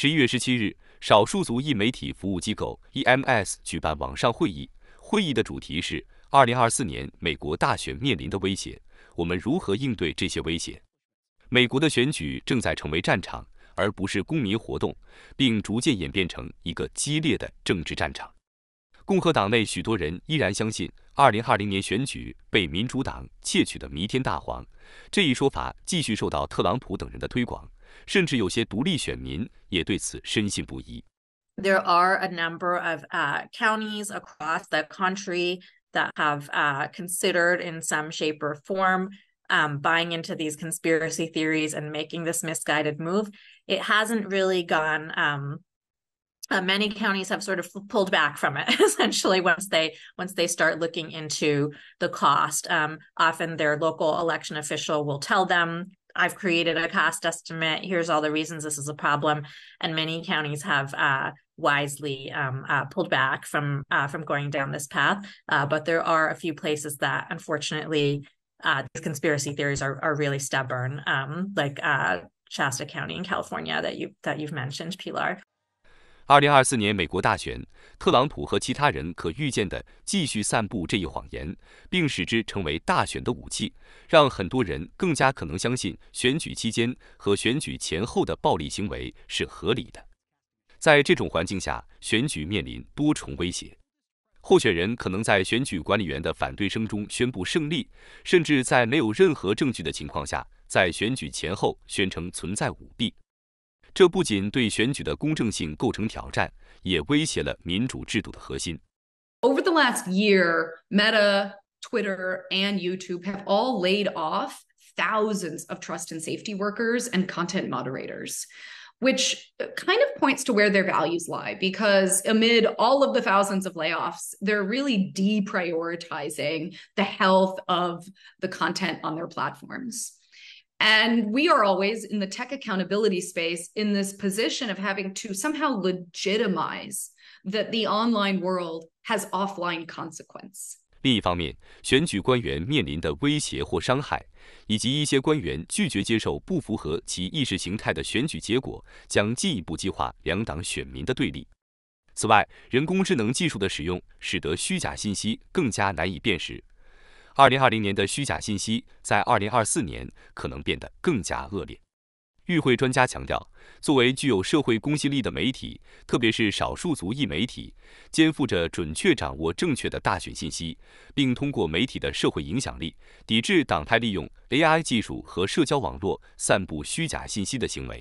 十一月十七日，少数族裔媒体服务机构 EMS 举办网上会议，会议的主题是二零二四年美国大选面临的威胁，我们如何应对这些威胁？美国的选举正在成为战场，而不是公民活动，并逐渐演变成一个激烈的政治战场。共和党内许多人依然相信，二零二零年选举被民主党窃取的弥天大谎这一说法继续受到特朗普等人的推广，甚至有些独立选民也对此深信不疑。There are a number of counties across the country that have considered, in some shape or form, buying into these conspiracy theories and making this misguided move. It hasn't really gone. uh, many counties have sort of pulled back from it essentially once they once they start looking into the cost um, often their local election official will tell them i've created a cost estimate. Here's all the reasons this is a problem. And many counties have uh, wisely um, uh, pulled back from uh, from going down this path. Uh, but there are a few places that unfortunately uh, these conspiracy theories are, are really stubborn um, like shasta county in california that you that you've mentioned pilar 二零二四年美国大选，特朗普和其他人可预见的继续散布这一谎言，并使之成为大选的武器，让很多人更加可能相信选举期间和选举前后的暴力行为是合理的。在这种环境下，选举面临多重威胁：候选人可能在选举管理员的反对声中宣布胜利，甚至在没有任何证据的情况下，在选举前后宣称存在舞弊。这不仅对选举的公正性构成挑战，也威胁了民主制度的核心。Over the last year, Meta, Twitter, and YouTube have all laid off thousands of trust and safety workers and content moderators. Which kind of points to where their values lie because amid all of the thousands of layoffs, they're really deprioritizing the health of the content on their platforms. And we are always in the tech accountability space in this position of having to somehow legitimize that the online world has offline consequence. 另一方面，选举官员面临的威胁或伤害，以及一些官员拒绝接受不符合其意识形态的选举结果，将进一步激化两党选民的对立。此外，人工智能技术的使用使得虚假信息更加难以辨识。二零二零年的虚假信息在二零二四年可能变得更加恶劣。与会专家强调，作为具有社会公信力的媒体，特别是少数族裔媒体，肩负着准确掌握正确的大选信息，并通过媒体的社会影响力，抵制党派利用 AI 技术和社交网络散布虚假信息的行为。